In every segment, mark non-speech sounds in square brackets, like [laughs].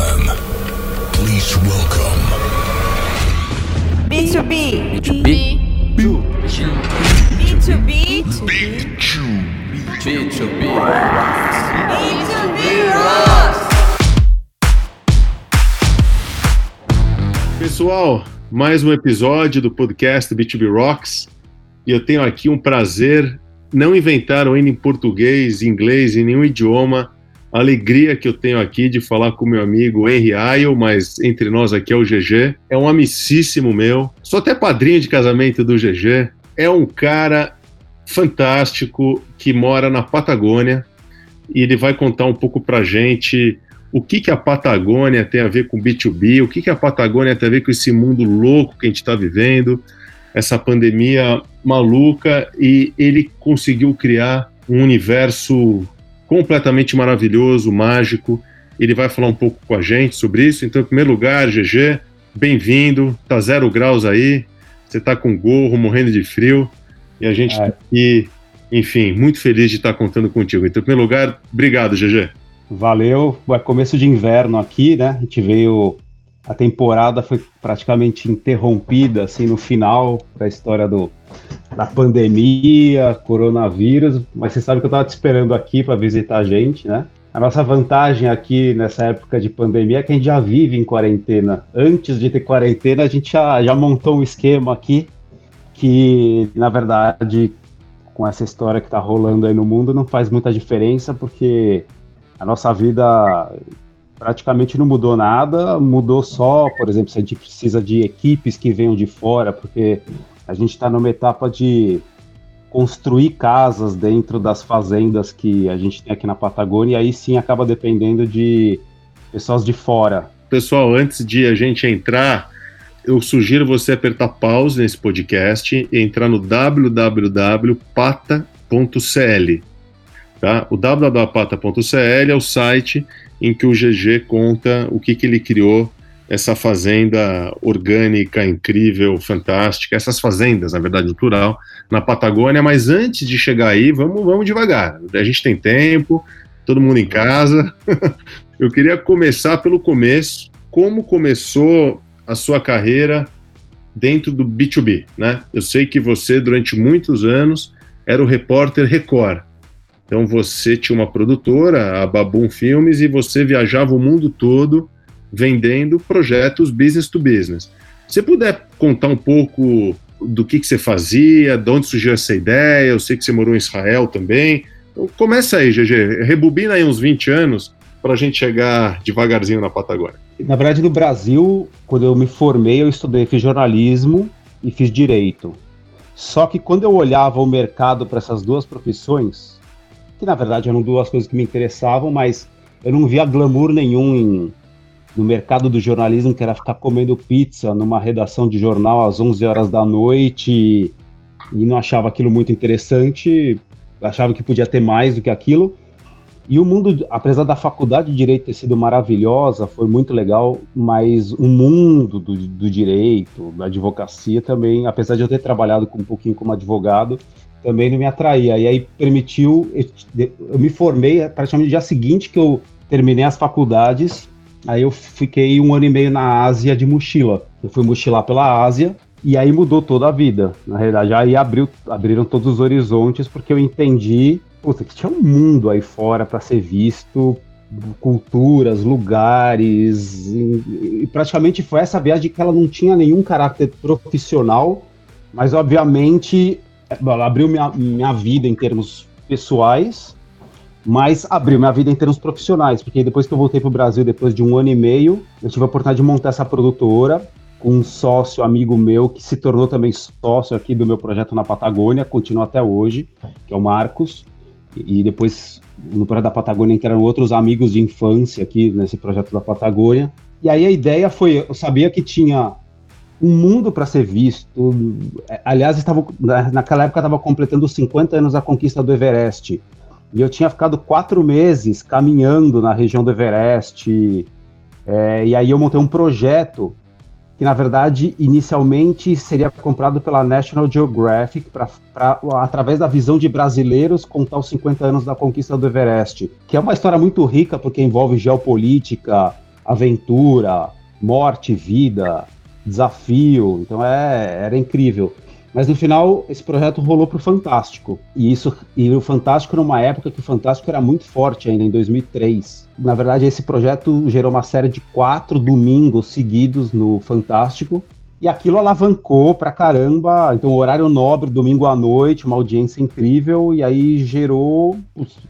gentlemen, please welcome B2B. B2B. B2B. B2B. B2B Rocks. Pessoal, mais um episódio do podcast B2B Rocks e eu tenho aqui um prazer. Não inventaram ainda em português, inglês, em nenhum idioma. A alegria que eu tenho aqui de falar com meu amigo Henry Ayo, mas entre nós aqui é o GG. É um amicíssimo meu. Sou até padrinho de casamento do GG. É um cara fantástico que mora na Patagônia e ele vai contar um pouco pra gente o que, que a Patagônia tem a ver com B2B, o que, que a Patagônia tem a ver com esse mundo louco que a gente está vivendo, essa pandemia maluca, e ele conseguiu criar um universo completamente maravilhoso, mágico. Ele vai falar um pouco com a gente sobre isso. Então, em primeiro lugar, GG, bem-vindo. Tá zero graus aí, você tá com gorro, morrendo de frio, e a gente É. tá aqui, enfim, muito feliz de estar contando contigo. Então, em primeiro lugar, obrigado, GG. Valeu. É começo de inverno aqui, né? A gente veio. A temporada foi praticamente interrompida, assim, no final da história do, da pandemia, coronavírus. Mas você sabe que eu tava te esperando aqui para visitar a gente, né? A nossa vantagem aqui nessa época de pandemia é que a gente já vive em quarentena. Antes de ter quarentena, a gente já, já montou um esquema aqui que, na verdade, com essa história que tá rolando aí no mundo, não faz muita diferença, porque a nossa vida praticamente não mudou nada, mudou só, por exemplo, se a gente precisa de equipes que venham de fora, porque a gente está numa etapa de construir casas dentro das fazendas que a gente tem aqui na Patagônia, e aí sim acaba dependendo de pessoas de fora. Pessoal, antes de a gente entrar, eu sugiro você apertar pause nesse podcast e entrar no www.pata.cl. Tá? O www.pata.cl é o site em que o GG conta o que, que ele criou, essa fazenda orgânica, incrível, fantástica, essas fazendas, na verdade, no plural, na Patagônia. Mas antes de chegar aí, vamos, vamos devagar. A gente tem tempo, todo mundo em casa. [laughs] eu queria começar pelo começo. Como começou a sua carreira dentro do B2B, né? Eu sei que você, durante muitos anos, era o repórter Record. Então você tinha uma produtora, a Babum Filmes, e você viajava o mundo todo vendendo projetos business to business. Se puder contar um pouco do que, que você fazia, de onde surgiu essa ideia, eu sei que você morou em Israel também. Então, começa aí, GG, rebobina aí uns 20 anos para a gente chegar devagarzinho na Patagônia. Na verdade, no Brasil, quando eu me formei, eu estudei, fiz jornalismo e fiz direito. Só que quando eu olhava o mercado para essas duas profissões, que na verdade eram duas coisas que me interessavam, mas eu não via glamour nenhum em, no mercado do jornalismo, que era ficar comendo pizza numa redação de jornal às 11 horas da noite e, não achava aquilo muito interessante, achava que podia ter mais do que aquilo. E o mundo, apesar da faculdade de direito ter sido maravilhosa, foi muito legal, mas o mundo do, do direito, da advocacia também, apesar de eu ter trabalhado com, um pouquinho como advogado, também não me atraía. E aí permitiu, eu, eu me formei praticamente no dia seguinte que eu terminei as faculdades, aí eu fiquei um ano e meio na Ásia de mochila. Eu fui mochilar pela Ásia, e aí mudou toda a vida. Na realidade, aí abriu, abriram todos os horizontes, porque eu entendi puta, que tinha um mundo aí fora para ser visto, culturas, lugares, e, e, praticamente foi essa viagem que ela não tinha nenhum caráter profissional, mas obviamente ela abriu minha, minha vida em termos pessoais, mas abriu minha vida em termos profissionais, porque depois que eu voltei para o Brasil, depois de um ano e meio, eu tive a oportunidade de montar essa produtora com um sócio amigo meu que se tornou também sócio aqui do meu projeto na Patagônia, continua até hoje, que é o Marcos e depois no projeto da Patagônia eram outros amigos de infância aqui nesse projeto da Patagônia. E aí a ideia foi, eu sabia que tinha um mundo para ser visto. Aliás, estava naquela época estava completando os 50 anos da conquista do Everest. E eu tinha ficado quatro meses caminhando na região do Everest. É, e aí eu montei um projeto que na verdade inicialmente seria comprado pela National Geographic para através da visão de brasileiros contar os 50 anos da conquista do Everest, que é uma história muito rica porque envolve geopolítica, aventura, morte, vida, desafio. Então é, era incrível. Mas no final, esse projeto rolou para o Fantástico. E isso e o Fantástico numa época que o Fantástico era muito forte ainda, em 2003. Na verdade, esse projeto gerou uma série de quatro domingos seguidos no Fantástico. E aquilo alavancou pra caramba. Então, horário nobre, domingo à noite, uma audiência incrível. E aí gerou.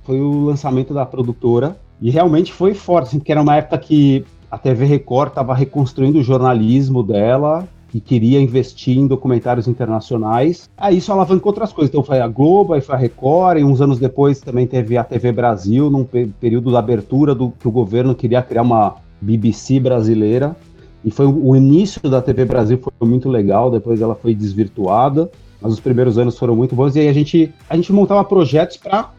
Foi o lançamento da produtora. E realmente foi forte, assim, porque era uma época que a TV Record estava reconstruindo o jornalismo dela e queria investir em documentários internacionais. Aí isso alavancou outras coisas. Então foi a Globo, aí foi a Record, e uns anos depois também teve a TV Brasil, num período da abertura do que o governo queria criar uma BBC brasileira. E foi o início da TV Brasil foi muito legal, depois ela foi desvirtuada, mas os primeiros anos foram muito bons. E aí a gente, a gente montava projetos para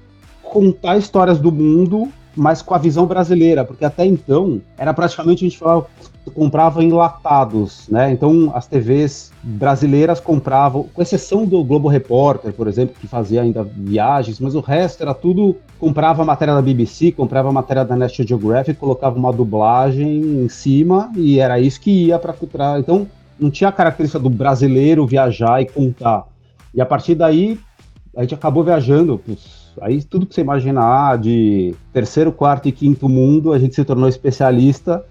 contar histórias do mundo mas com a visão brasileira, porque até então era praticamente a gente falava, comprava enlatados, né? Então as TVs brasileiras compravam, com exceção do Globo Repórter, por exemplo, que fazia ainda viagens, mas o resto era tudo comprava matéria da BBC, comprava matéria da National Geographic, colocava uma dublagem em cima e era isso que ia para então não tinha a característica do brasileiro viajar e contar. E a partir daí a gente acabou viajando Aí tudo que você imaginar de terceiro, quarto e quinto mundo, a gente se tornou especialista.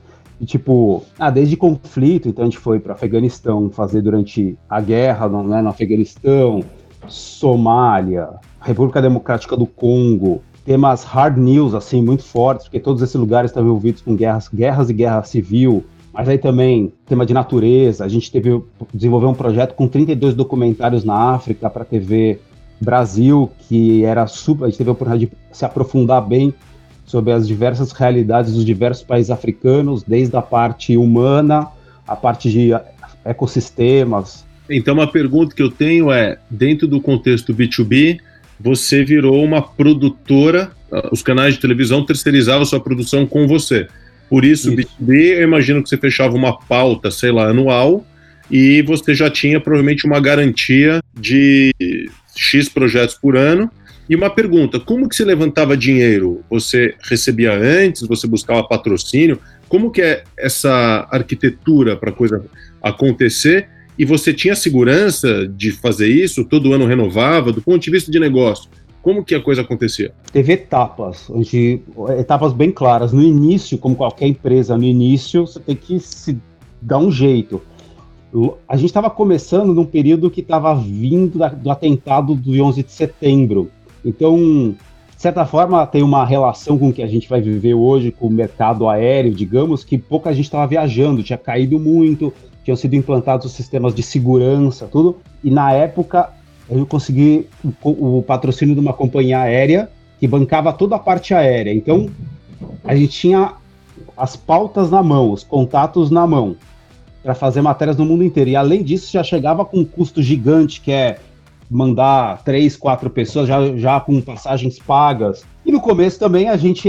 Tipo, ah, desde conflito, então a gente foi para Afeganistão fazer durante a guerra né, no Afeganistão, Somália, República Democrática do Congo, temas hard news, assim, muito fortes, porque todos esses lugares estavam envolvidos com guerras, guerras e guerra civil, mas aí também tema de natureza, a gente teve desenvolver um projeto com 32 documentários na África para TV Brasil, que era super. A gente teve a oportunidade de se aprofundar bem sobre as diversas realidades dos diversos países africanos, desde a parte humana, a parte de ecossistemas. Então, uma pergunta que eu tenho é: dentro do contexto B2B, você virou uma produtora, os canais de televisão terceirizavam sua produção com você. Por isso, isso. B2B, eu imagino que você fechava uma pauta, sei lá, anual, e você já tinha provavelmente uma garantia de X projetos por ano. E uma pergunta, como que se levantava dinheiro? Você recebia antes, você buscava patrocínio? Como que é essa arquitetura para a coisa acontecer? E você tinha segurança de fazer isso? Todo ano renovava? Do ponto de vista de negócio, como que a coisa acontecia? Teve etapas, onde, etapas bem claras. No início, como qualquer empresa, no início você tem que se dar um jeito a gente estava começando num período que estava vindo da, do atentado do 11 de setembro. Então, de certa forma, tem uma relação com o que a gente vai viver hoje com o mercado aéreo, digamos, que pouca gente estava viajando, tinha caído muito, tinham sido implantados os sistemas de segurança, tudo. E na época, eu consegui o, o patrocínio de uma companhia aérea que bancava toda a parte aérea. Então, a gente tinha as pautas na mão, os contatos na mão para fazer matérias no mundo inteiro. E além disso, já chegava com um custo gigante, que é mandar três, quatro pessoas já, já com passagens pagas. E no começo também a gente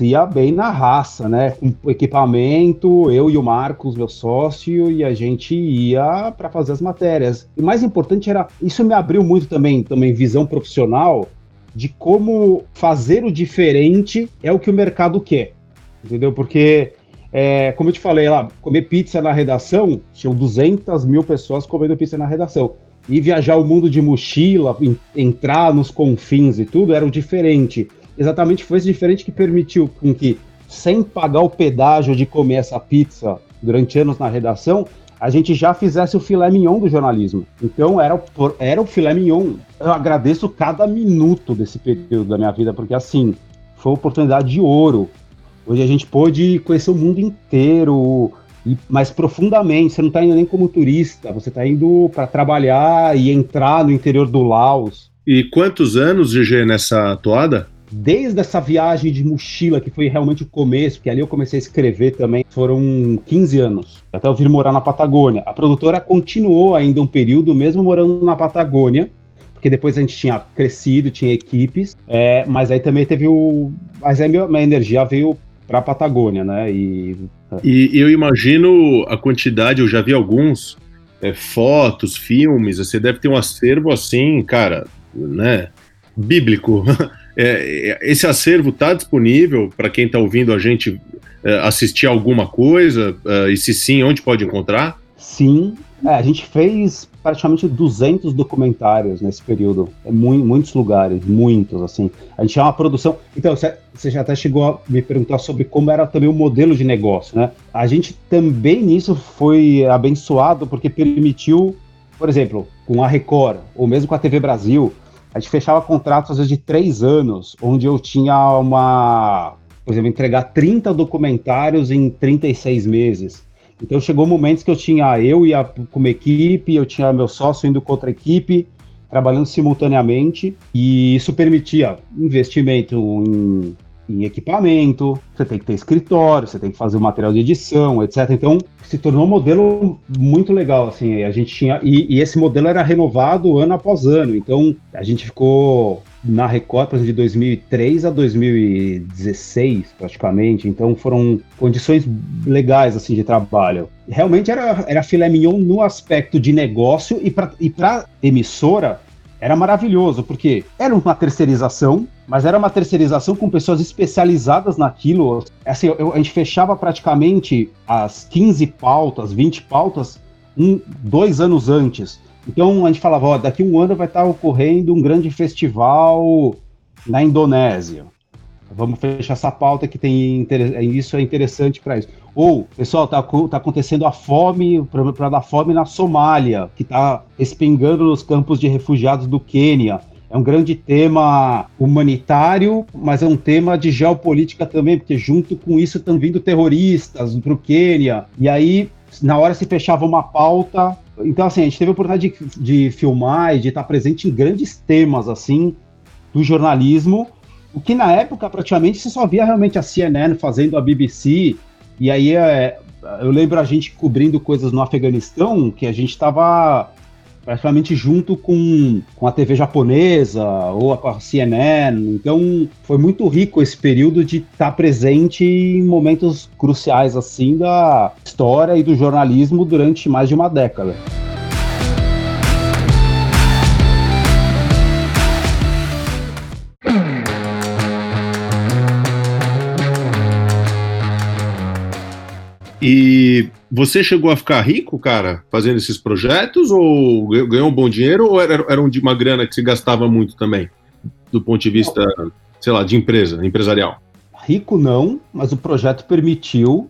ia bem na raça, né? Com equipamento, eu e o Marcos, meu sócio, e a gente ia para fazer as matérias. E mais importante era, isso me abriu muito também, também visão profissional de como fazer o diferente é o que o mercado quer. Entendeu? Porque é, como eu te falei lá, comer pizza na redação, tinham 200 mil pessoas comendo pizza na redação. E viajar o mundo de mochila, entrar nos confins e tudo, era o diferente. Exatamente foi esse diferente que permitiu com que, sem pagar o pedágio de comer essa pizza durante anos na redação, a gente já fizesse o filé mignon do jornalismo. Então era, era o filé mignon. Eu agradeço cada minuto desse período da minha vida, porque assim, foi uma oportunidade de ouro Hoje a gente pôde conhecer o mundo inteiro, e mais profundamente. Você não está indo nem como turista, você está indo para trabalhar e entrar no interior do Laos. E quantos anos, GG, nessa toada? Desde essa viagem de mochila, que foi realmente o começo, que ali eu comecei a escrever também, foram 15 anos, até eu vir morar na Patagônia. A produtora continuou ainda um período, mesmo morando na Patagônia, porque depois a gente tinha crescido, tinha equipes, é, mas aí também teve o. Mas aí minha, minha energia veio para a Patagônia, né? E... e eu imagino a quantidade, eu já vi alguns é, fotos, filmes, você deve ter um acervo assim, cara, né? Bíblico. [laughs] É, é esse acervo está disponível para quem está ouvindo a gente é, assistir alguma coisa? É, e se sim, onde pode encontrar? Sim, é, a gente fez praticamente 200 documentários nesse período, em muitos lugares, muitos, assim. A gente tinha uma produção. Então, você já até chegou a me perguntar sobre como era também o modelo de negócio, né? A gente também nisso foi abençoado porque permitiu, por exemplo, com a Record, ou mesmo com a TV Brasil, a gente fechava contratos às vezes de três anos, onde eu tinha uma. Por exemplo, entregar 30 documentários em 36 meses. Então chegou momentos que eu tinha eu ia como equipe, eu tinha meu sócio indo com outra equipe, trabalhando simultaneamente, e isso permitia investimento em, em equipamento, você tem que ter escritório, você tem que fazer o material de edição, etc. Então se tornou um modelo muito legal, assim, a gente tinha, e, e esse modelo era renovado ano após ano, então a gente ficou na Record de 2003 a 2016, praticamente. Então foram condições legais assim de trabalho. Realmente era, era filé mignon no aspecto de negócio e para e emissora era maravilhoso, porque era uma terceirização, mas era uma terceirização com pessoas especializadas naquilo. Assim, eu, a gente fechava praticamente as 15 pautas, 20 pautas, um, dois anos antes. Então a gente falava, ó, daqui um ano vai estar ocorrendo um grande festival na Indonésia. Vamos fechar essa pauta que tem isso é interessante para isso. Ou, pessoal, tá, tá acontecendo a fome, para dar fome na Somália, que está espingando nos campos de refugiados do Quênia. É um grande tema humanitário, mas é um tema de geopolítica também, porque junto com isso estão vindo terroristas para o Quênia. E aí, na hora se fechava uma pauta, então, assim, a gente teve a oportunidade de, de filmar e de estar presente em grandes temas, assim, do jornalismo, o que na época praticamente você só via realmente a CNN fazendo a BBC, e aí é, eu lembro a gente cobrindo coisas no Afeganistão, que a gente estava praticamente junto com, com a TV japonesa ou a CNN. Então foi muito rico esse período de estar presente em momentos cruciais assim da história e do jornalismo durante mais de uma década. E você chegou a ficar rico, cara, fazendo esses projetos? Ou ganhou um bom dinheiro? Ou era, era uma grana que se gastava muito também? Do ponto de vista, não. sei lá, de empresa, empresarial? Rico não, mas o projeto permitiu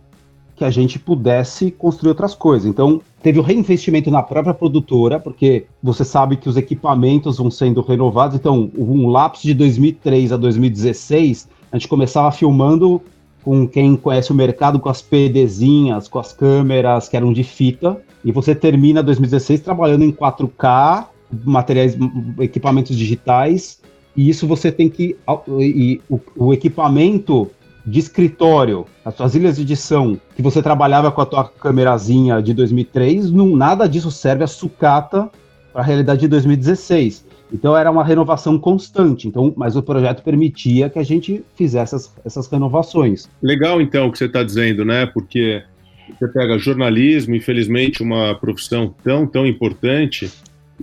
que a gente pudesse construir outras coisas. Então, teve o reinvestimento na própria produtora, porque você sabe que os equipamentos vão sendo renovados. Então, um lapso de 2003 a 2016, a gente começava filmando com quem conhece o mercado com as PDzinhas, com as câmeras que eram de fita, e você termina 2016 trabalhando em 4K, materiais, equipamentos digitais, e isso você tem que. E o, o equipamento de escritório, as suas ilhas de edição, que você trabalhava com a tua câmerazinha de 2003, não, nada disso serve a sucata para a realidade de 2016. Então era uma renovação constante. Então, mas o projeto permitia que a gente fizesse essas, essas renovações. Legal, então, o que você está dizendo, né? Porque você pega jornalismo, infelizmente, uma profissão tão, tão importante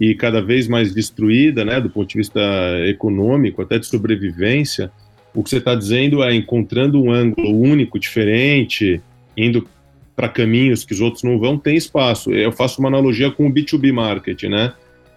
e cada vez mais destruída, né, do ponto de vista econômico, até de sobrevivência. O que você está dizendo é encontrando um ângulo único, diferente, indo para caminhos que os outros não vão, tem espaço. Eu faço uma analogia com o B2B market, né?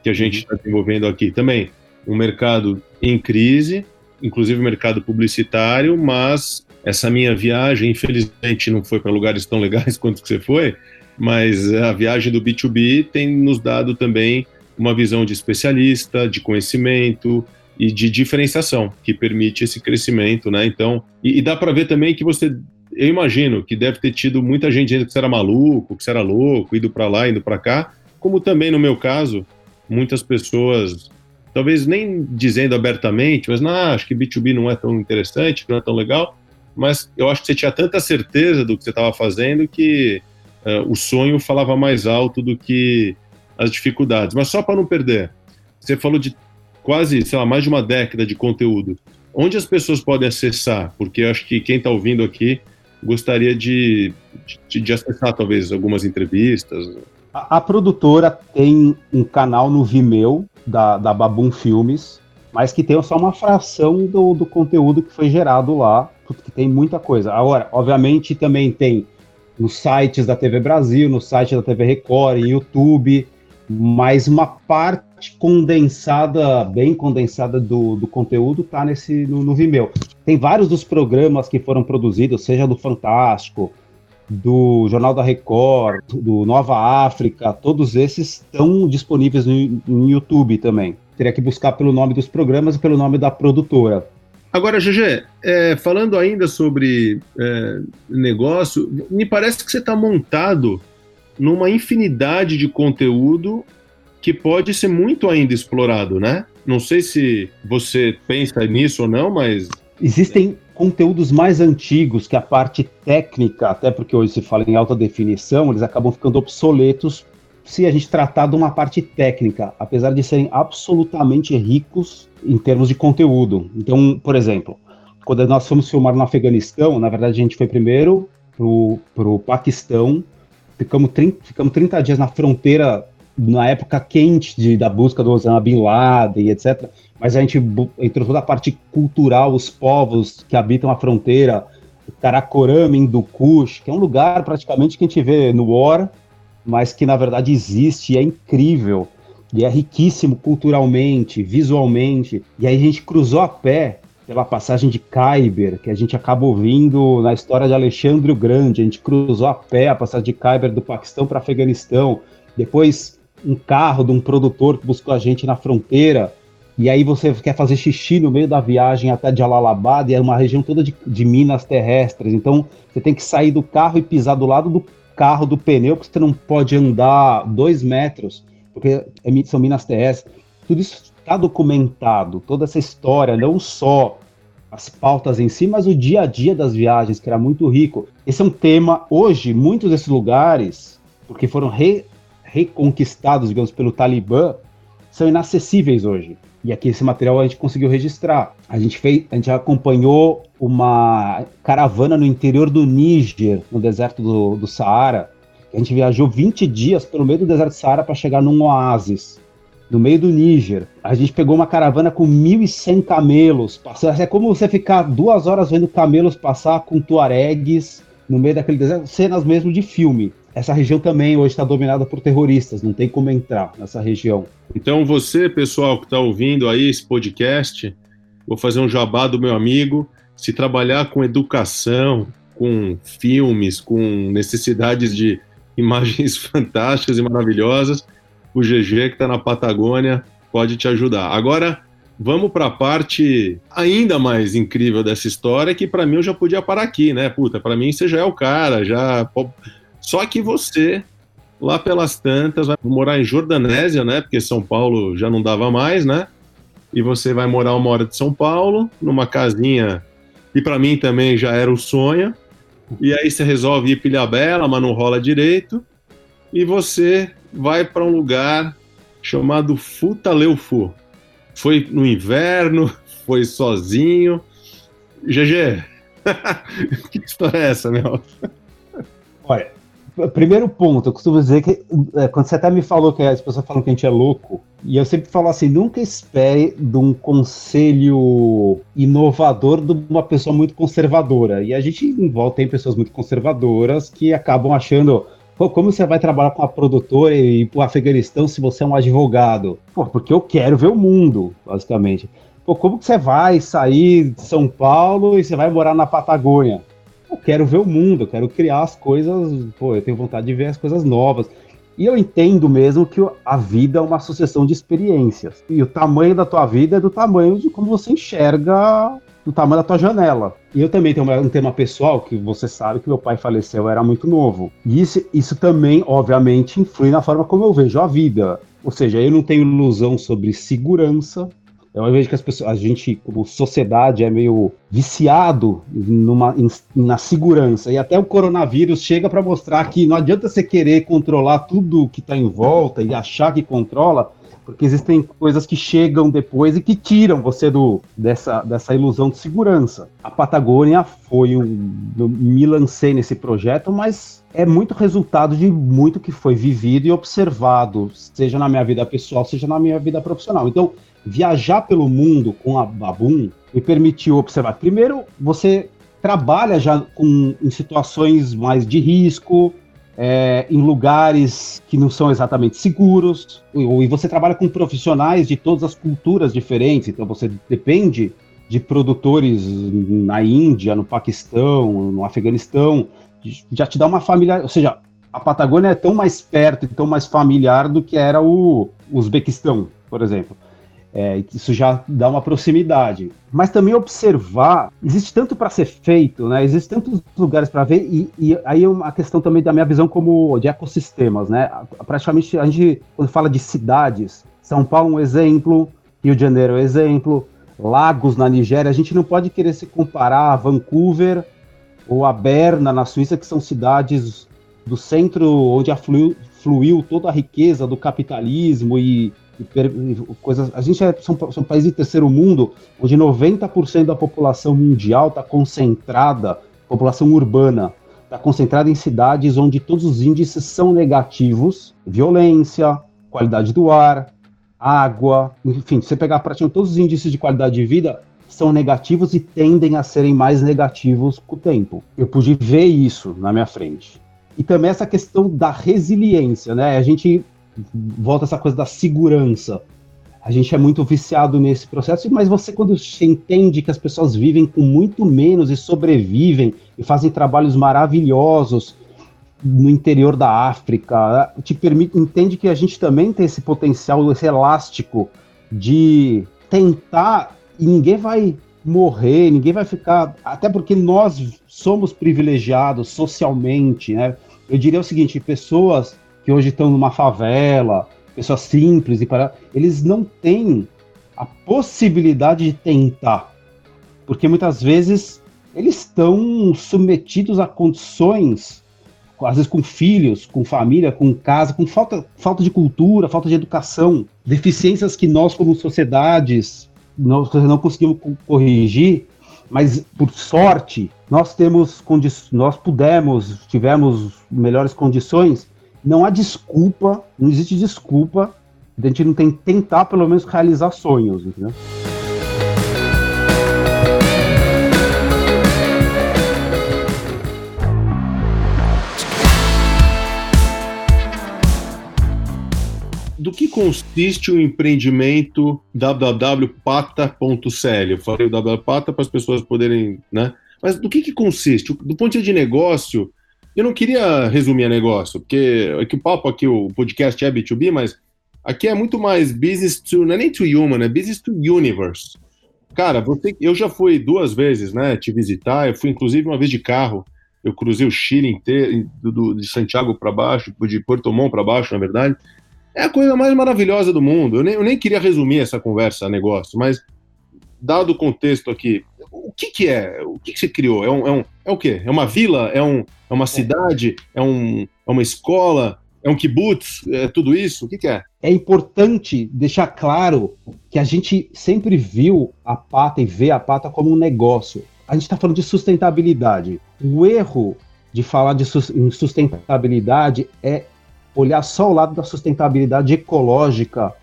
Que a gente está desenvolvendo aqui também. Um mercado em crise, inclusive o mercado publicitário, mas essa minha viagem, infelizmente, não foi para lugares tão legais [laughs] quanto que você foi, mas a viagem do B2B tem nos dado também uma visão de especialista, de conhecimento e de diferenciação, que permite esse crescimento, né? Então, e, e dá para ver também que você, eu imagino que deve ter tido muita gente dizendo que você era maluco, que você era louco, indo para lá, indo para cá, como também no meu caso, muitas pessoas, talvez nem dizendo abertamente, mas não, acho que B2B não é tão interessante, não é tão legal, mas eu acho que você tinha tanta certeza do que você estava fazendo que uh, o sonho falava mais alto do que as dificuldades. Mas só para não perder, você falou de quase, sei lá, mais de uma década de conteúdo. Onde as pessoas podem acessar? Porque eu acho que quem está ouvindo aqui gostaria de, de, de acessar talvez algumas entrevistas, a, a, produtora tem um canal no Vimeo da, da Babum Filmes, mas que tenham só uma fração do, do conteúdo que foi gerado lá, porque tem muita coisa. Agora, obviamente, também tem nos sites da TV Brasil, no site da TV Record, em YouTube, mas uma parte condensada, bem condensada do, do conteúdo tá nesse no, no Vimeo. Tem vários dos programas que foram produzidos, seja do Fantástico, do Jornal da Record, do Nova África, todos esses estão disponíveis no, no YouTube também. Teria que buscar pelo nome dos programas e pelo nome da produtora. Agora, GG, é, falando ainda sobre é, negócio, me parece que você está montado numa infinidade de conteúdo que pode ser muito ainda explorado, né? Não sei se você pensa nisso ou não, mas. Existem conteúdos mais antigos que a parte técnica, até porque hoje se fala em alta definição, eles acabam ficando obsoletos se a gente tratar de uma parte técnica, apesar de serem absolutamente ricos em termos de conteúdo. Então, por exemplo, quando nós fomos filmar no Afeganistão, na verdade a gente foi primeiro para o Paquistão, ficamos 30, ficamos 30 dias na fronteira, na época quente de, da busca do Osama Bin Laden, etc. Mas a gente entrou toda a parte cultural, os povos que habitam a fronteira, Karakoram, Hindukush, que é um lugar praticamente que a gente vê no War, mas que na verdade existe e é incrível. E é riquíssimo culturalmente, visualmente. E aí a gente cruzou a pé pela passagem de Khyber, que a gente acaba ouvindo na história de Alexandre o Grande. A gente cruzou a pé a passagem de Khyber do Paquistão para Afeganistão. Depois, um carro de um produtor que buscou a gente na fronteira. E aí você quer fazer xixi no meio da viagem até Jalalabad, e é uma região toda de, de minas terrestres. Então, você tem que sair do carro e pisar do lado do carro do pneu, porque você não pode andar dois metros, porque é são minas terrestres. Tudo isso está documentado, toda essa história, não só as pautas em si, mas o dia a dia das viagens, que era muito rico. Esse é um tema, hoje, muitos desses lugares, porque foram re, reconquistados, digamos, pelo Talibã, são inacessíveis hoje. E aqui esse material a gente conseguiu registrar. A gente fez, a gente acompanhou uma caravana no interior do Níger, no deserto do, do Saara. A gente viajou 20 dias pelo meio do deserto do Saara para chegar num oásis, no meio do Níger. A gente pegou uma caravana com 1.100 camelos. É como você ficar duas horas vendo camelos passar com tuaregues no meio daquele deserto, cenas mesmo de filme. Essa região também hoje está dominada por terroristas, não tem como entrar nessa região. Então, você, pessoal que está ouvindo aí esse podcast, vou fazer um jabá do meu amigo se trabalhar com educação, com filmes, com necessidades de imagens [laughs] fantásticas e maravilhosas, o GG que está na Patagônia pode te ajudar. Agora, vamos para a parte ainda mais incrível dessa história, que para mim eu já podia parar aqui, né? Puta, para mim você já é o cara, já. Só que você, lá pelas tantas, vai morar em Jordanésia, né? Porque São Paulo já não dava mais, né? E você vai morar uma hora de São Paulo, numa casinha e para mim também já era o sonho. E aí você resolve ir pilha bela, mas não rola direito, e você vai para um lugar chamado Futaleufu. Foi no inverno, [laughs] foi sozinho. GG, [laughs] que história é essa, meu? Olha, primeiro ponto, eu costumo dizer que é, quando você até me falou que as pessoas falam que a gente é louco, e eu sempre falo assim, nunca espere de um conselho inovador de uma pessoa muito conservadora. E a gente em volta tem pessoas muito conservadoras que acabam achando Pô, como você vai trabalhar com a produtora e ir para o Afeganistão se você é um advogado? Pô, porque eu quero ver o mundo, basicamente. Pô, como que você vai sair de São Paulo e você vai morar na Patagônia? Eu quero ver o mundo, eu quero criar as coisas, pô, eu tenho vontade de ver as coisas novas. E eu entendo mesmo que a vida é uma sucessão de experiências. E o tamanho da tua vida é do tamanho de como você enxerga do tamanho da tua janela. E eu também tenho um tema pessoal que você sabe que meu pai faleceu, eu era muito novo. E isso, isso também, obviamente, influi na forma como eu vejo a vida. Ou seja, eu não tenho ilusão sobre segurança, eu vejo que as pessoas, a gente, como sociedade, é meio viciado numa, na segurança. E até o coronavírus chega para mostrar que não adianta você querer controlar tudo que está em volta e achar que controla, porque existem coisas que chegam depois e que tiram você do, dessa, dessa ilusão de segurança. A Patagônia foi um. Eu me lancei nesse projeto, mas é muito resultado de muito que foi vivido e observado, seja na minha vida pessoal, seja na minha vida profissional. Então, viajar pelo mundo com a Babum me permitiu observar. Primeiro, você trabalha já com, em situações mais de risco, é, em lugares que não são exatamente seguros, e você trabalha com profissionais de todas as culturas diferentes, então você depende de produtores na Índia, no Paquistão, no Afeganistão, já te dá uma família, ou seja, a Patagônia é tão mais perto e tão mais familiar do que era o Uzbequistão, por exemplo. É, isso já dá uma proximidade. Mas também observar, existe tanto para ser feito, né? Existem tantos lugares para ver, e, e, aí é uma questão também da minha visão como de ecossistemas, né? Praticamente a gente, quando fala de cidades, São Paulo é um exemplo, Rio de Janeiro é um exemplo, Lagos na Nigéria, a gente não pode querer se comparar a Vancouver ou a Berna na Suíça, que são cidades do centro onde afluiu, fluiu toda a riqueza do capitalismo e coisas. A gente é, são, são de terceiro mundo, onde 90% da população mundial está concentrada, população urbana, está concentrada em cidades onde todos os índices são negativos, violência, qualidade do ar, água, enfim, se você pegar praticamente todos os índices de qualidade de vida são negativos e tendem a serem mais negativos com o tempo. Eu pude ver isso na minha frente. E também essa questão da resiliência, né? A gente volta essa coisa da segurança. A gente é muito viciado nesse processo, mas você, quando entende que as pessoas vivem com muito menos e sobrevivem e fazem trabalhos maravilhosos no interior da África, te permite, entende que a gente também tem esse potencial, esse elástico de tentar e ninguém vai morrer, ninguém vai ficar, até porque nós somos privilegiados socialmente, né? Eu diria o seguinte, pessoas que hoje estão numa favela, pessoas simples e para eles não têm a possibilidade de tentar, porque muitas vezes eles estão submetidos a condições, às vezes com filhos, com família, com casa, com falta, falta de cultura, falta de educação, deficiências que nós como sociedades nós não conseguimos corrigir, mas por sorte nós temos nós pudemos, tivemos melhores condições não há desculpa, não existe desculpa a gente não tem tentar pelo menos realizar sonhos, entendeu? do que consiste o empreendimento www.pata.cl? Eu falei o www.pata para as pessoas poderem, né? Mas do que, que consiste? Do ponto de vista de negócio, eu não queria resumir a negócio, porque aqui o papo aqui, o podcast é B2B, mas aqui é muito mais business to, não é nem to human, é business to universe. Cara, você, eu já fui duas vezes, né, te visitar, eu fui inclusive uma vez de carro, eu cruzei o Chile inteiro, do, de Santiago para baixo, de Porto Montt para baixo, na verdade. É a coisa mais maravilhosa do mundo. Eu nem, eu nem queria resumir essa conversa, negócio, mas dado o contexto aqui, o que, que é? O que, que você criou? É, um, é, um, é o quê? É uma vila? É, um, é uma cidade? É, um, é uma escola? É um kibutz? É tudo isso? O que, que é? É importante deixar claro que a gente sempre viu a pata e vê a pata como um negócio. A gente está falando de sustentabilidade. O erro de falar de sustentabilidade é olhar só o lado da sustentabilidade ecológica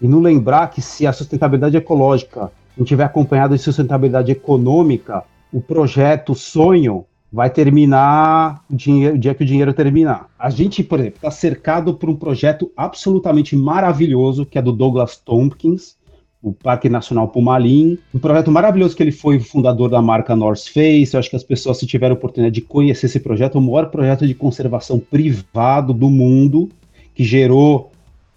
e não lembrar que se a sustentabilidade ecológica não tiver acompanhado de sustentabilidade econômica, o projeto, o sonho, vai terminar o, dinheiro, o dia que o dinheiro terminar. A gente, por exemplo, está cercado por um projeto absolutamente maravilhoso, que é do Douglas Tompkins, o Parque Nacional Pumalim, um projeto maravilhoso que ele foi fundador da marca North Face. Eu acho que as pessoas, se tiverem a oportunidade de conhecer esse projeto, é o maior projeto de conservação privado do mundo, que gerou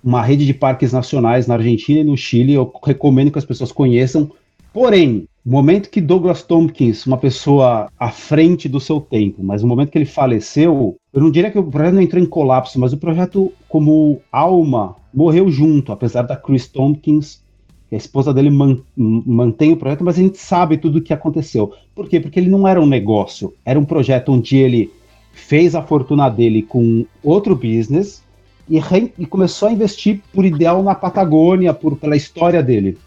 uma rede de parques nacionais na Argentina e no Chile. Eu recomendo que as pessoas conheçam. Porém, o momento que Douglas Tompkins, uma pessoa à frente do seu tempo, mas no momento que ele faleceu, eu não diria que o projeto não entrou em colapso, mas o projeto, como alma, morreu junto, apesar da Chris Tompkins, a esposa dele man, mantém o projeto, mas a gente sabe tudo o que aconteceu. Por quê? Porque ele não era um negócio, era um projeto onde ele fez a fortuna dele com outro business, e, e, começou a investir por ideal na Patagônia, por, pela história dele.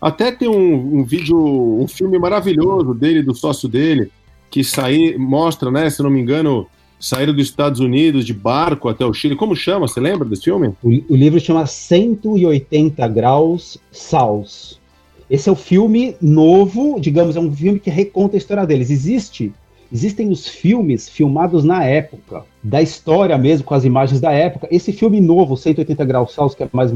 Até tem um, um vídeo, um filme maravilhoso dele, do sócio dele, que sai, mostra, né, se não me engano, saíram dos Estados Unidos de barco até o Chile. Como chama? Você lembra desse filme? O, o livro chama 180 Graus Saus. Esse é o filme novo, digamos, é um filme que reconta a história deles. Existe, existem os filmes filmados na época, da história mesmo, com as imagens da época. Esse filme novo, 180 Graus Saus, que é mais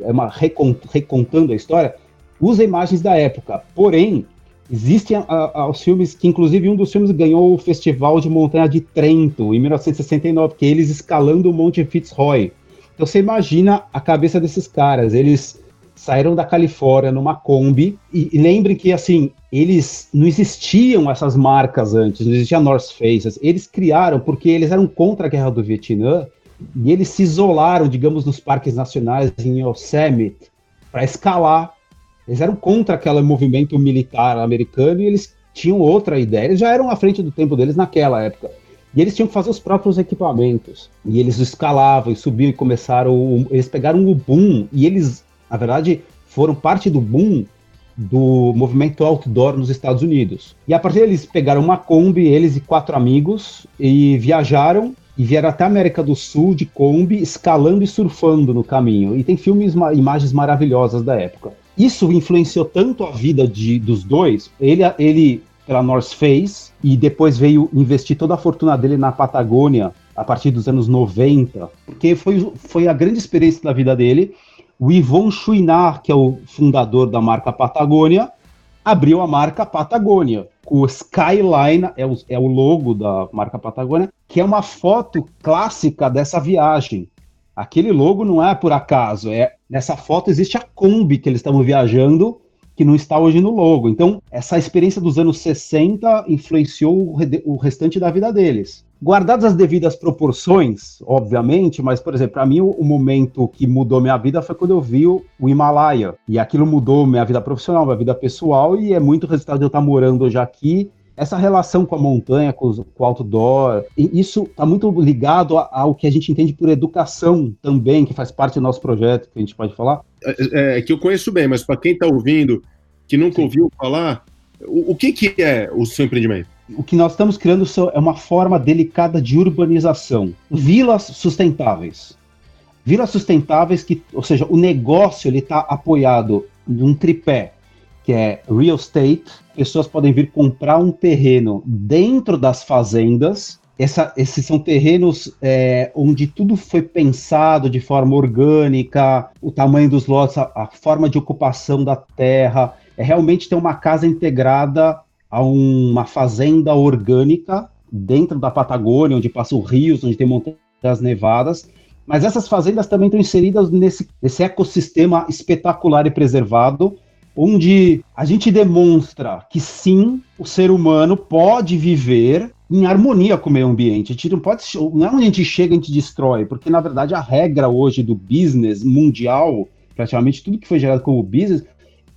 é uma recont, recontando a história, usa imagens da época. Porém, Existem a, a, os filmes que, inclusive, um dos filmes ganhou o Festival de Montanha de Trento, em 1969, que é eles escalando o Monte Fitzroy. Então você imagina a cabeça desses caras. Eles saíram da Califórnia numa Kombi, e, e lembrem que, assim, eles não existiam essas marcas antes, não existia North Faces. Eles criaram porque eles eram contra a Guerra do Vietnã, e eles se isolaram, digamos, nos parques nacionais em Yosemite para escalar eles eram contra aquele movimento militar americano e eles tinham outra ideia. Eles já eram à frente do tempo deles naquela época. E eles tinham que fazer os próprios equipamentos. E eles escalavam e subiam e começaram. Eles pegaram o boom e eles, na verdade, foram parte do boom do movimento outdoor nos Estados Unidos. E a partir deles pegaram uma Kombi, eles e quatro amigos, e viajaram e vieram até a América do Sul de Kombi, escalando e surfando no caminho. E tem filmes, imagens maravilhosas da época isso influenciou tanto a vida de, dos dois. Ele, ele pela North Face e depois veio investir toda a fortuna dele na Patagônia a partir dos anos 90, porque foi, foi a grande experiência da vida dele. O Yvon Chouinard, que é o fundador da marca Patagônia, abriu a marca Patagônia. O Skyline é o, é o logo da marca Patagônia, que é uma foto clássica dessa viagem. Aquele logo não é por acaso, é nessa foto existe a Kombi que eles estavam viajando, que não está hoje no logo. Então, essa experiência dos anos 60 influenciou o, o restante da vida deles. Guardadas as devidas proporções, obviamente, mas, por exemplo, para mim, o, momento que mudou minha vida foi quando eu vi o, Himalaia. E aquilo mudou minha vida profissional, minha vida pessoal, e é muito resultado de eu estar morando hoje aqui essa relação com a montanha, com o outdoor, isso está muito ligado ao que a gente entende por educação também, que faz parte do nosso projeto, que a gente pode falar. É, é, é que eu conheço bem, mas para quem está ouvindo, que nunca Sim. ouviu falar, o, o, que, que é o seu empreendimento? O que nós estamos criando é uma forma delicada de urbanização. Vilas sustentáveis. Vilas sustentáveis que, ou seja, o negócio ele está apoiado num tripé que é real estate. Pessoas podem vir comprar um terreno dentro das fazendas. Essa, esses são terrenos é, onde tudo foi pensado de forma orgânica, o tamanho dos lotes, a, a forma de ocupação da terra. É realmente ter uma casa integrada a uma fazenda orgânica dentro da Patagônia, onde passam rios, onde tem montanhas nevadas. Mas essas fazendas também estão inseridas nesse, nesse ecossistema espetacular e preservado, onde a gente demonstra que sim, o ser humano pode viver em harmonia com o meio ambiente. A gente não pode, não é onde a gente chega e a gente destrói, porque na verdade a regra hoje do business mundial, praticamente tudo que foi gerado como business,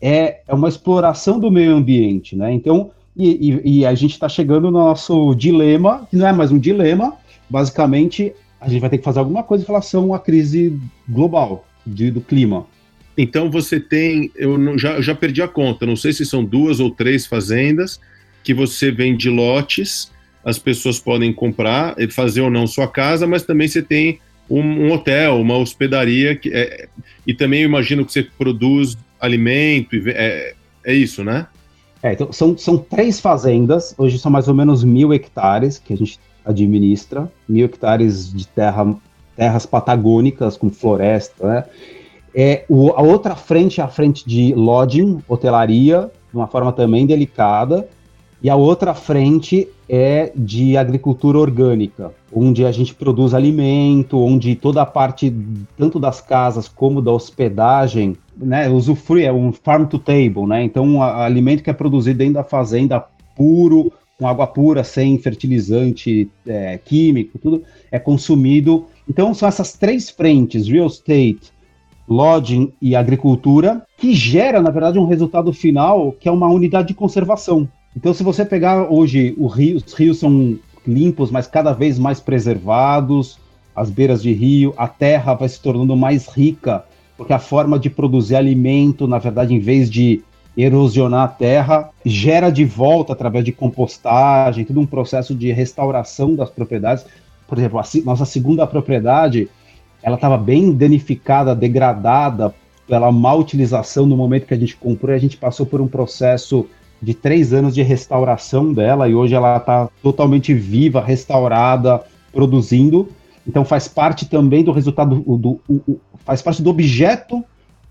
é, é uma exploração do meio ambiente, né? Então, e, e, e a gente está chegando no nosso dilema, que não é mais um dilema, basicamente a gente vai ter que fazer alguma coisa em relação à crise global de, do clima. Então você tem, eu já, já perdi a conta, não sei se são duas ou três fazendas que você vende lotes, as pessoas podem comprar, fazer ou não sua casa, mas também você tem um, um hotel, uma hospedaria, que é, e também eu imagino que você produz alimento, é, é isso, né? É, então são, são três fazendas, hoje são mais ou menos mil hectares que a gente administra, mil hectares de terra, terras patagônicas com floresta, né? É, o, a outra frente é a frente de lodging, hotelaria, de uma forma também delicada. E a outra frente é de agricultura orgânica, onde a gente produz alimento, onde toda a parte, tanto das casas como da hospedagem, né, usufrui, é um farm to table, né? Então, o alimento que é produzido dentro da fazenda, puro, com água pura, sem fertilizante é, químico, tudo, é consumido. Então, são essas três frentes, real estate, lodging e agricultura, que gera, na verdade, um resultado final que é uma unidade de conservação. Então, se você pegar hoje rio, os rios são limpos, mas cada vez mais preservados, as beiras de rio, a terra vai se tornando mais rica, porque a forma de produzir alimento, na verdade, em vez de erosionar a terra, gera de volta através de compostagem, todo um processo de restauração das propriedades. Por exemplo, a nossa segunda propriedade, ela estava bem danificada, degradada pela má utilização no momento que a gente comprou, e a gente passou por um processo de três anos de restauração dela, e hoje ela está totalmente viva, restaurada, produzindo. Então faz parte também do resultado, do, do, faz parte do objeto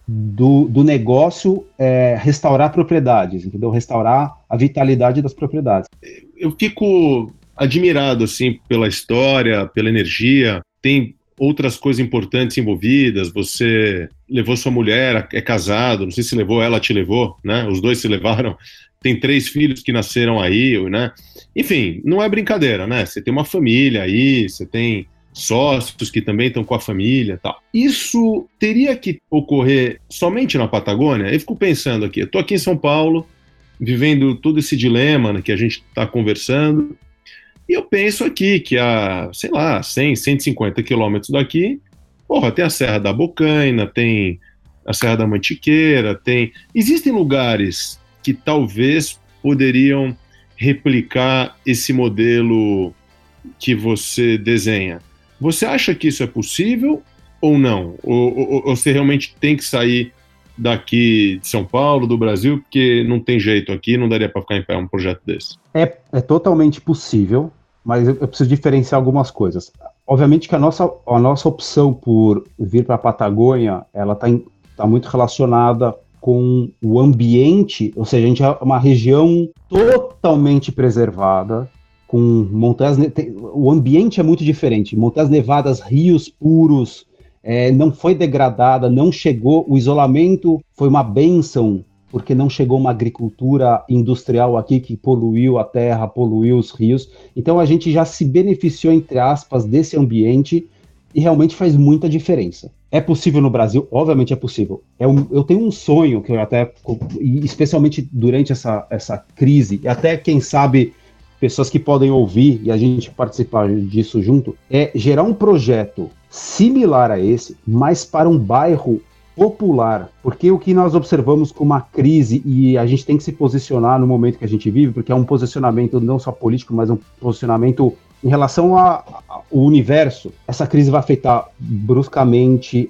do, do negócio é, restaurar propriedades, entendeu? Restaurar a vitalidade das propriedades. Eu fico admirado assim pela história, pela energia. Tem outras coisas importantes envolvidas. Você levou sua mulher, é casado, não sei se levou, ela te levou, né? Os dois se levaram. Tem três filhos que nasceram aí, né? Enfim, não é brincadeira, né? Você tem uma família aí, você tem sócios que também estão com a família tal. Isso teria que ocorrer somente na Patagônia? Eu fico pensando aqui, eu estou aqui em São Paulo, vivendo todo esse dilema né, que a gente está conversando, e eu penso aqui que a, sei lá, 100, 150 quilômetros daqui, porra, tem a Serra da Bocaina, tem a Serra da Mantiqueira, tem... Existem lugares que talvez poderiam replicar esse modelo que você desenha. Você acha que isso é possível ou não? Ou, ou, ou, você realmente tem que sair daqui de São Paulo, do Brasil, porque não tem jeito aqui, não daria para ficar em pé um projeto desse? É, é totalmente possível, mas eu, eu preciso diferenciar algumas coisas. Obviamente que a nossa, a nossa opção por vir para a Patagônia, ela está tá muito relacionada com o ambiente, ou seja, a gente é uma região totalmente preservada, com montanhas. O ambiente é muito diferente. Montanhas nevadas, rios puros, é, não foi degradada, não chegou. O isolamento foi uma benção, porque não chegou uma agricultura industrial aqui que poluiu a terra, poluiu os rios. Então a gente já se beneficiou, entre aspas, desse ambiente e realmente faz muita diferença. É possível no Brasil? Obviamente é possível. É um, eu tenho um sonho que eu até, especialmente durante essa, essa crise, e até quem sabe pessoas que podem ouvir e a gente participar disso junto, é gerar um projeto similar a esse, mas para um bairro popular, porque o que nós observamos com uma crise e a gente tem que se posicionar no momento que a gente vive, porque é um posicionamento não só político, mas um posicionamento em relação ao universo. Essa crise vai afetar bruscamente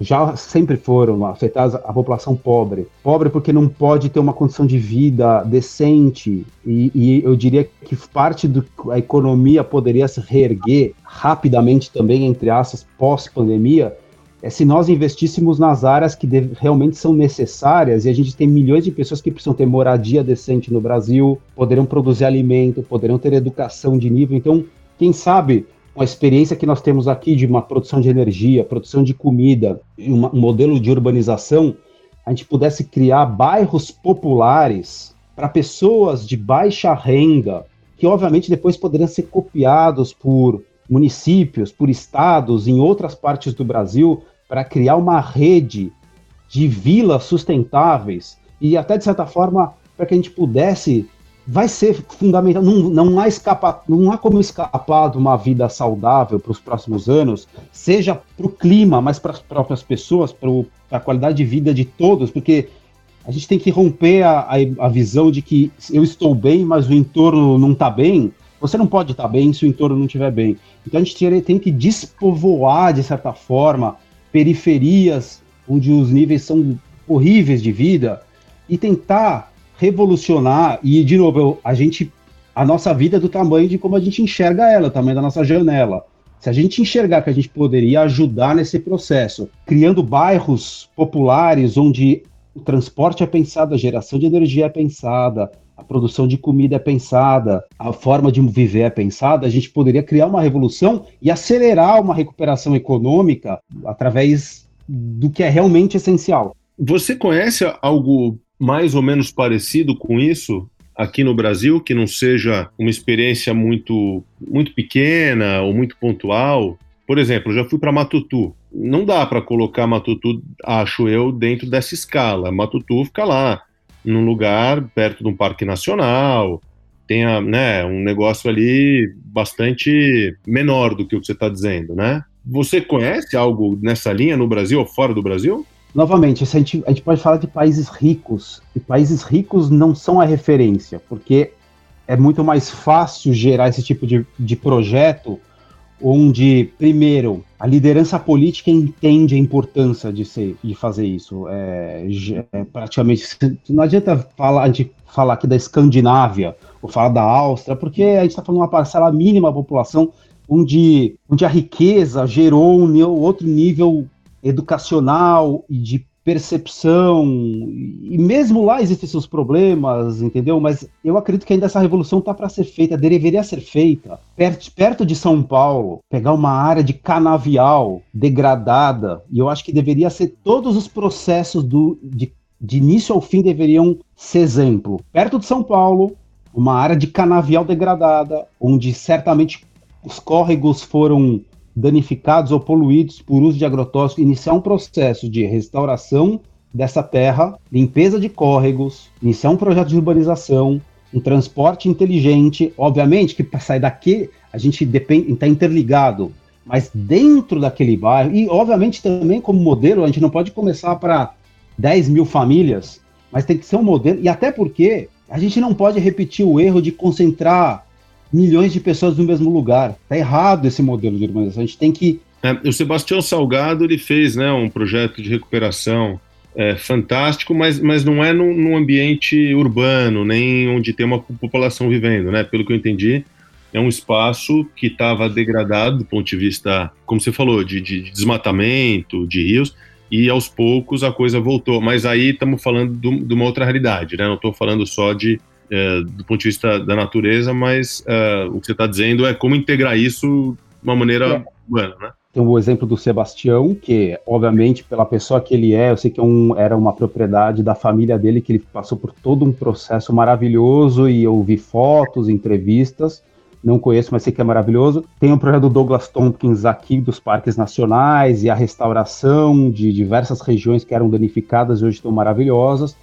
já sempre foram afetadas a população pobre. Pobre porque não pode ter uma condição de vida decente e, e eu diria que parte da economia poderia se reerguer rapidamente também, entre aspas, pós-pandemia, é se nós investíssemos nas áreas que deve, realmente são necessárias, e a gente tem milhões de pessoas que precisam ter moradia decente no Brasil, poderão produzir alimento, poderão ter educação de nível. Então, quem sabe com a experiência que nós temos aqui de uma produção de energia, produção de comida, uma, um modelo de urbanização, a gente pudesse criar bairros populares para pessoas de baixa renda, que obviamente depois poderiam ser copiados por municípios, por estados em outras partes do Brasil, para criar uma rede de vilas sustentáveis e até de certa forma para que a gente pudesse vai ser fundamental. Não, não, há escapa, não há como escapar de uma vida saudável para os próximos anos, seja para o clima, mas para as próprias pessoas, para a qualidade de vida de todos, porque a gente tem que romper a, a, a visão de que eu estou bem, mas o entorno não está bem. Você não pode estar tá bem se o entorno não estiver bem. Então a gente tem que despovoar, de certa forma, periferias onde os níveis são horríveis de vida e tentar revolucionar e de novo a gente a nossa vida é do tamanho de como a gente enxerga ela, o tamanho da nossa janela. Se a gente enxergar que a gente poderia ajudar nesse processo, criando bairros populares onde o transporte é pensado, a geração de energia é pensada, a produção de comida é pensada, a forma de viver é pensada, a gente poderia criar uma revolução e acelerar uma recuperação econômica através do que é realmente essencial. Você conhece algo mais ou menos parecido com isso aqui no Brasil, que não seja uma experiência muito, muito pequena ou muito pontual? Por exemplo, já fui para Matutu. Não dá para colocar Matutu, acho eu, dentro dessa escala. Matutu fica lá, num lugar perto de um parque nacional, tenha né, um negócio ali bastante menor do que o que você está dizendo, né? Você conhece algo nessa linha no Brasil ou fora do Brasil? Novamente, a gente, a gente pode falar de países ricos, e países ricos não são a referência, porque é muito mais fácil gerar esse tipo de, de projeto onde, primeiro, a liderança política entende a importância de, ser, de fazer isso. É, é, praticamente, não adianta falar, a gente falar aqui da Escandinávia ou falar da Áustria, porque a gente está falando uma parcela mínima da população onde, onde a riqueza gerou um outro nível educacional e de percepção, e mesmo lá existem seus problemas, entendeu? Mas eu acredito que ainda essa revolução está para ser feita, deveria ser feita perto, perto de São Paulo, pegar uma área de canavial degradada, e eu acho que deveria ser todos os processos do, de, de início ao fim deveriam ser exemplo. Perto de São Paulo, uma área de canavial degradada, onde certamente os córregos foram danificados ou poluídos por uso de agrotóxicos, iniciar um processo de restauração dessa terra, limpeza de córregos, iniciar um projeto de urbanização, um transporte inteligente. Obviamente que para sair daqui a gente está interligado, mas dentro daquele bairro, e obviamente também como modelo, a gente não pode começar para 10 mil famílias, mas tem que ser um modelo, e até porque a gente não pode repetir o erro de concentrar milhões de pessoas no mesmo lugar. Está errado esse modelo de urbanização. A gente tem que. É, o Sebastião Salgado ele fez né, um projeto de recuperação é, fantástico, mas, mas não é num, num, ambiente urbano, nem onde tem uma população vivendo, né? Pelo que eu entendi, é um espaço que estava degradado do ponto de vista, como você falou, de, de, de, desmatamento, de rios, e aos poucos a coisa voltou. Mas aí estamos falando de uma outra realidade, né? Não estou falando só de é, do ponto de vista da natureza, mas é, o que você está dizendo é como integrar isso de uma maneira é. humana, né? Tem o exemplo do Sebastião, que, obviamente, pela pessoa que ele é, eu sei que é um, era uma propriedade da família dele, que ele passou por todo um processo maravilhoso e eu vi fotos, entrevistas, não conheço, mas sei que é maravilhoso. Tem o projeto do Douglas Tompkins aqui dos parques nacionais e a restauração de diversas regiões que eram danificadas e hoje estão maravilhosas.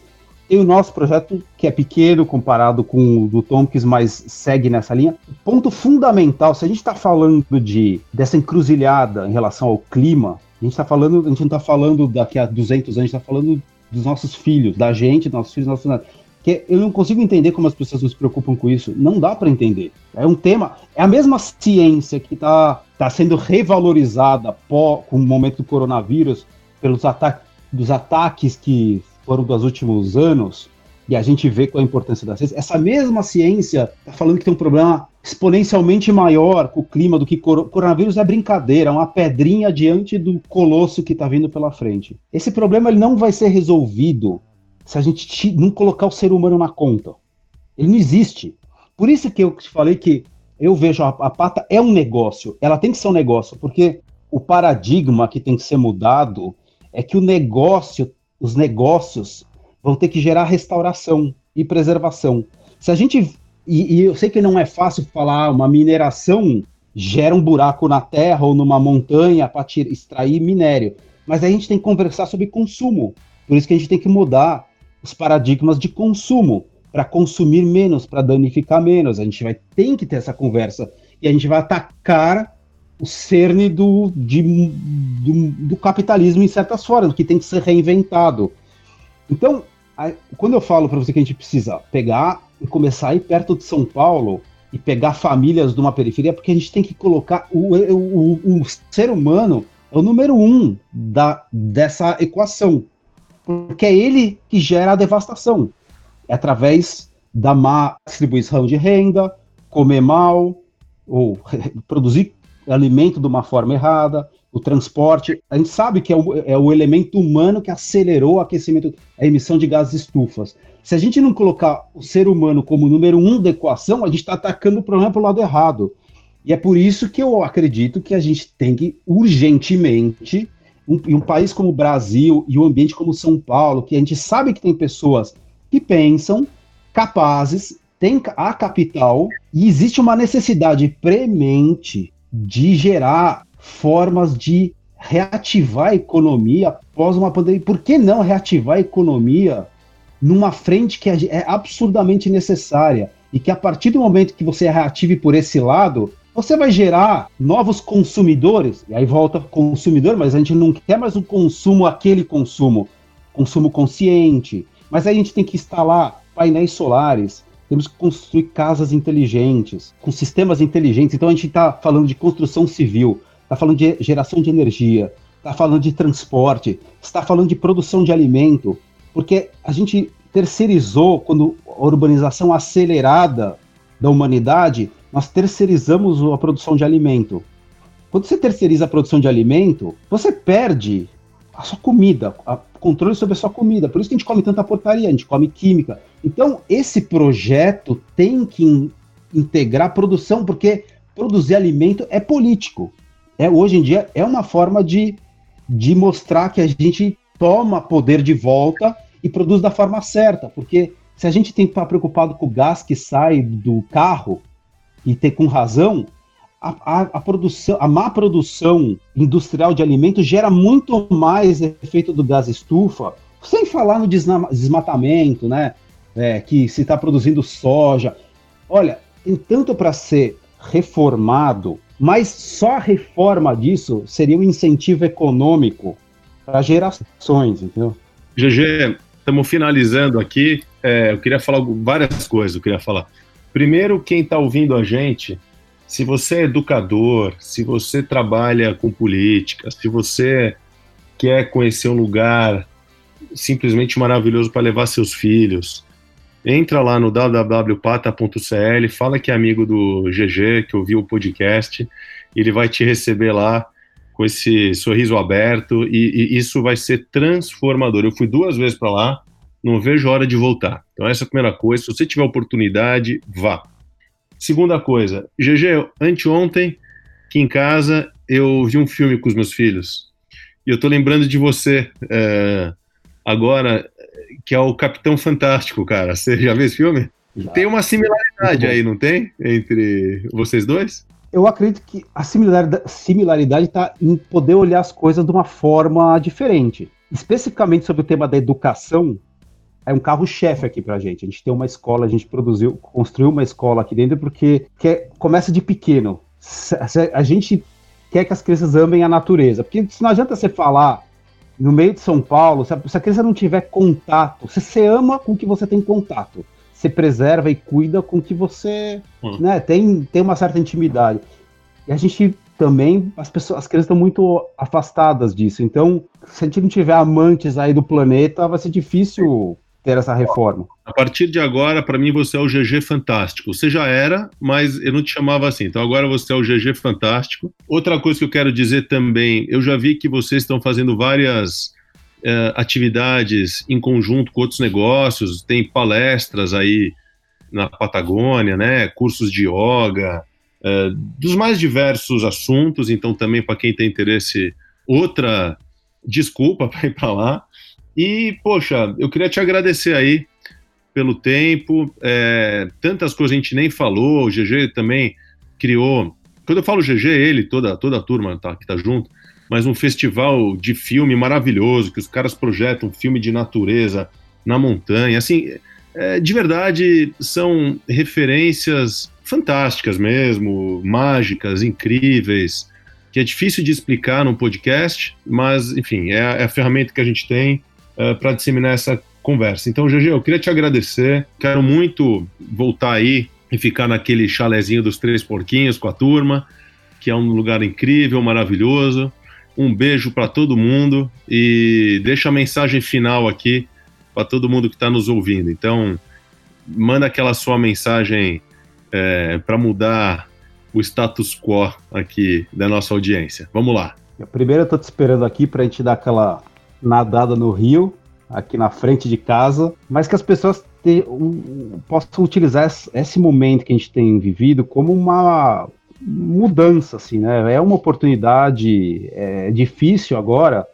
Tem o nosso projeto, que é pequeno comparado com o do Tompkins, mas segue nessa linha. Ponto fundamental, se a gente está falando de dessa encruzilhada em relação ao clima, a gente está falando, a gente não está falando daqui a 200 anos, a gente está falando dos nossos filhos, da gente, dos nossos filhos, nossos netos. Que eu não consigo entender como as pessoas se preocupam com isso. Não dá para entender. É um tema, é a mesma ciência que está tá sendo revalorizada pó, com o momento do coronavírus pelos ataques dos ataques que foram dos últimos anos, e a gente vê qual a importância da ciência, essa mesma ciência está falando que tem um problema exponencialmente maior com o clima do que cor coronavírus é brincadeira, é uma pedrinha diante do colosso que está vindo pela frente. Esse problema ele não vai ser resolvido se a gente não colocar o ser humano na conta. Ele não existe. Por isso que eu te falei que eu vejo a, a pata é um negócio, ela tem que ser um negócio, porque o paradigma que tem que ser mudado é que o negócio os negócios vão ter que gerar restauração e preservação. Se a gente. E, e eu sei que não é fácil falar, uma mineração gera um buraco na terra ou numa montanha para extrair minério. Mas a gente tem que conversar sobre consumo. Por isso que a gente tem que mudar os paradigmas de consumo para consumir menos, para danificar menos. A gente vai tem que ter essa conversa e a gente vai atacar o cerne do, de, do, do, capitalismo em certas formas, que tem que ser reinventado. Então, quando eu falo para você que a gente precisa pegar e começar a ir perto de São Paulo e pegar famílias de uma periferia, porque a gente tem que colocar o, o, o, o ser humano é o número um da, dessa equação, porque é ele que gera a devastação. É através da má distribuição de renda, comer mal, ou [laughs] produzir alimento de uma forma errada, o transporte. A gente sabe que é o, é o elemento humano que acelerou o aquecimento, a emissão de gases estufas. Se a gente não colocar o ser humano como número um da equação, a gente está atacando o problema pelo lado errado. E é por isso que eu acredito que a gente tem que urgentemente, um, um país como o Brasil e um ambiente como São Paulo, que a gente sabe que tem pessoas que pensam, capazes, tem a capital e existe uma necessidade premente de gerar formas de reativar a economia após uma pandemia. Por que não reativar a economia numa frente que é absurdamente necessária? e que a partir do momento que você reative por esse lado, você vai gerar novos consumidores, e aí volta consumidor, mas a gente não quer mais o consumo, aquele consumo, consumo consciente. Mas aí a gente tem que instalar painéis solares, temos que construir casas inteligentes, com sistemas inteligentes. Então a gente está falando de construção civil, está falando de geração de energia, está falando de transporte, está falando de produção de alimento, porque a gente terceirizou, quando a urbanização acelerada da humanidade, nós terceirizamos a produção de alimento. Quando você terceiriza a produção de alimento, você perde a sua comida, o controle sobre a sua comida. Por isso que a gente come tanta porcaria, a gente come química. Então, esse projeto tem que integrar produção, porque produzir alimento é político. É, hoje em dia é uma forma de, de mostrar que a gente toma poder de volta e produz da forma certa, porque se a gente tem que estar preocupado com o gás que sai do carro, e ter com razão, a, a, a, produção, a má produção industrial de alimentos gera muito mais efeito do gás estufa, sem falar no desmatamento, né? É, que se está produzindo soja. Olha, tem tanto para ser reformado, mas só a reforma disso seria um incentivo econômico para gerações, entendeu? GG, estamos finalizando aqui. É, eu queria falar várias coisas, eu queria falar. Primeiro, quem está ouvindo a gente, se você é educador, se você trabalha com política, se você quer conhecer um lugar simplesmente maravilhoso para levar seus filhos, entra lá no www.pata.cl, fala que é amigo do GG, que ouviu o podcast, ele vai te receber lá com esse sorriso aberto e, e isso vai ser transformador. Eu fui duas vezes para lá, não vejo a hora de voltar. Então, essa é a primeira coisa. Se você tiver oportunidade, vá. Segunda coisa, GG, anteontem, aqui em casa, eu vi um filme com os meus filhos. E eu tô lembrando de você é, agora, que é o Capitão Fantástico, cara. Você já viu esse filme? Já. Tem uma similaridade aí, não tem? Entre vocês dois? Eu acredito que a similaridade está em poder olhar as coisas de uma forma diferente. Especificamente sobre o tema da educação, é um carro-chefe aqui pra gente. A gente tem uma escola, a gente produziu, construiu uma escola aqui dentro porque quer, começa de pequeno. A gente quer que as crianças amem a natureza. Porque se não adianta você falar no meio de São Paulo, se a, se a criança não tiver contato, se você ama com o que você tem contato, você preserva e cuida com que você hum. né, tem, tem uma certa intimidade. E a gente também, as pessoas, as crianças estão muito afastadas disso. Então, se a gente não tiver amantes aí do planeta, vai ser difícil ter essa reforma? A partir de agora, para mim, você é o GG Fantástico. Você já era, mas eu não te chamava assim. Então agora você é o GG Fantástico. Outra coisa que eu quero dizer também, eu já vi que vocês estão fazendo várias é, atividades em conjunto com outros negócios, tem palestras aí na Patagônia, né? Cursos de yoga, é, dos mais diversos assuntos. Então também para quem tem interesse, outra desculpa [laughs] para ir para lá. E, poxa, eu queria te agradecer aí pelo tempo. É, tantas coisas a gente nem falou. O GG também criou. Quando eu falo GG, ele, toda, toda a turma tá, que tá junto, mas um festival de filme maravilhoso, que os caras projetam filme de natureza na montanha. Assim, é, de verdade, são referências fantásticas mesmo, mágicas, incríveis, que é difícil de explicar num podcast, mas, enfim, é, é a ferramenta que a gente tem uh, eh, para disseminar essa conversa. Então, GG, eu queria te agradecer. Quero muito voltar aí e ficar naquele chalezinho dos Três Porquinhos com a turma, que é um lugar incrível, maravilhoso. Um beijo para todo mundo e deixa a mensagem final aqui para todo mundo que está nos ouvindo. Então, manda aquela sua mensagem é, para mudar o status quo aqui da nossa audiência. Vamos lá. Primeiro eu estou te esperando aqui para a gente dar aquela nadada no rio, aqui na frente de casa, mas que as pessoas te, um, possam utilizar esse momento que a gente tem vivido como uma mudança, assim, né? É uma oportunidade é, difícil agora,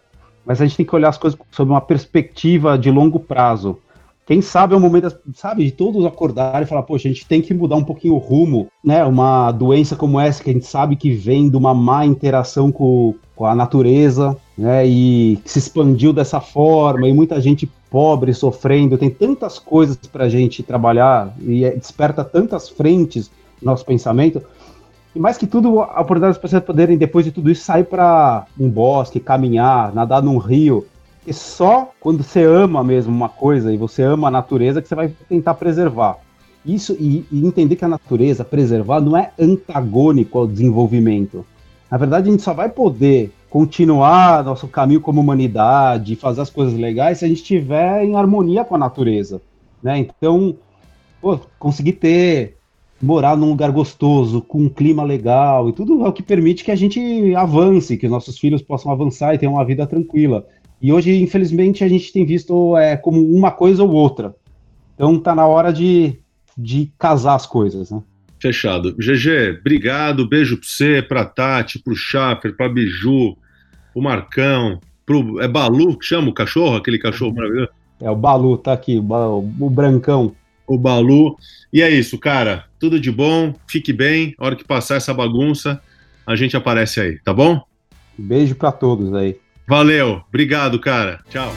mas a gente tem que olhar as coisas sob uma perspectiva de longo prazo. Quem sabe é o momento, sabe, de todos acordarem e falar, poxa, a gente tem que mudar um pouquinho o rumo, né? Uma doença como essa que a gente sabe que vem de uma má interação com, com a natureza, né? E se expandiu dessa forma e muita gente pobres sofrendo, tem tantas coisas para a gente trabalhar e é, desperta tantas frentes no nosso pensamento. E mais que tudo, a oportunidade das pessoas poderem, depois de tudo isso, sair para um bosque, caminhar, nadar num rio. E só quando você ama mesmo uma coisa e você ama a natureza que você vai tentar preservar. Isso e, e entender que a natureza, preservar, não é antagônico ao desenvolvimento. Na verdade, a gente só vai poder continuar nosso caminho como humanidade, fazer as coisas legais se a gente estiver em harmonia com a natureza, né? Então, pô, conseguir ter morar num lugar gostoso, com um clima legal e tudo é o que permite que a gente avance, que nossos filhos possam avançar e tenham uma vida tranquila. E hoje, infelizmente, a gente tem visto é, como uma coisa ou outra. Então tá na hora de, de casar as coisas, né? Fechado. GG, obrigado, beijo pra você, pra Tati, pro Schaffer, pra Biju, o Marcão, pro. É Balu que chama o cachorro, aquele cachorro maravilhoso? É, o Balu, tá aqui, o, o Brancão. O Balu. E é isso, cara. Tudo de bom, fique bem. A hora que passar essa bagunça, a gente aparece aí, tá bom? Beijo para todos aí. Valeu, obrigado, cara. Tchau.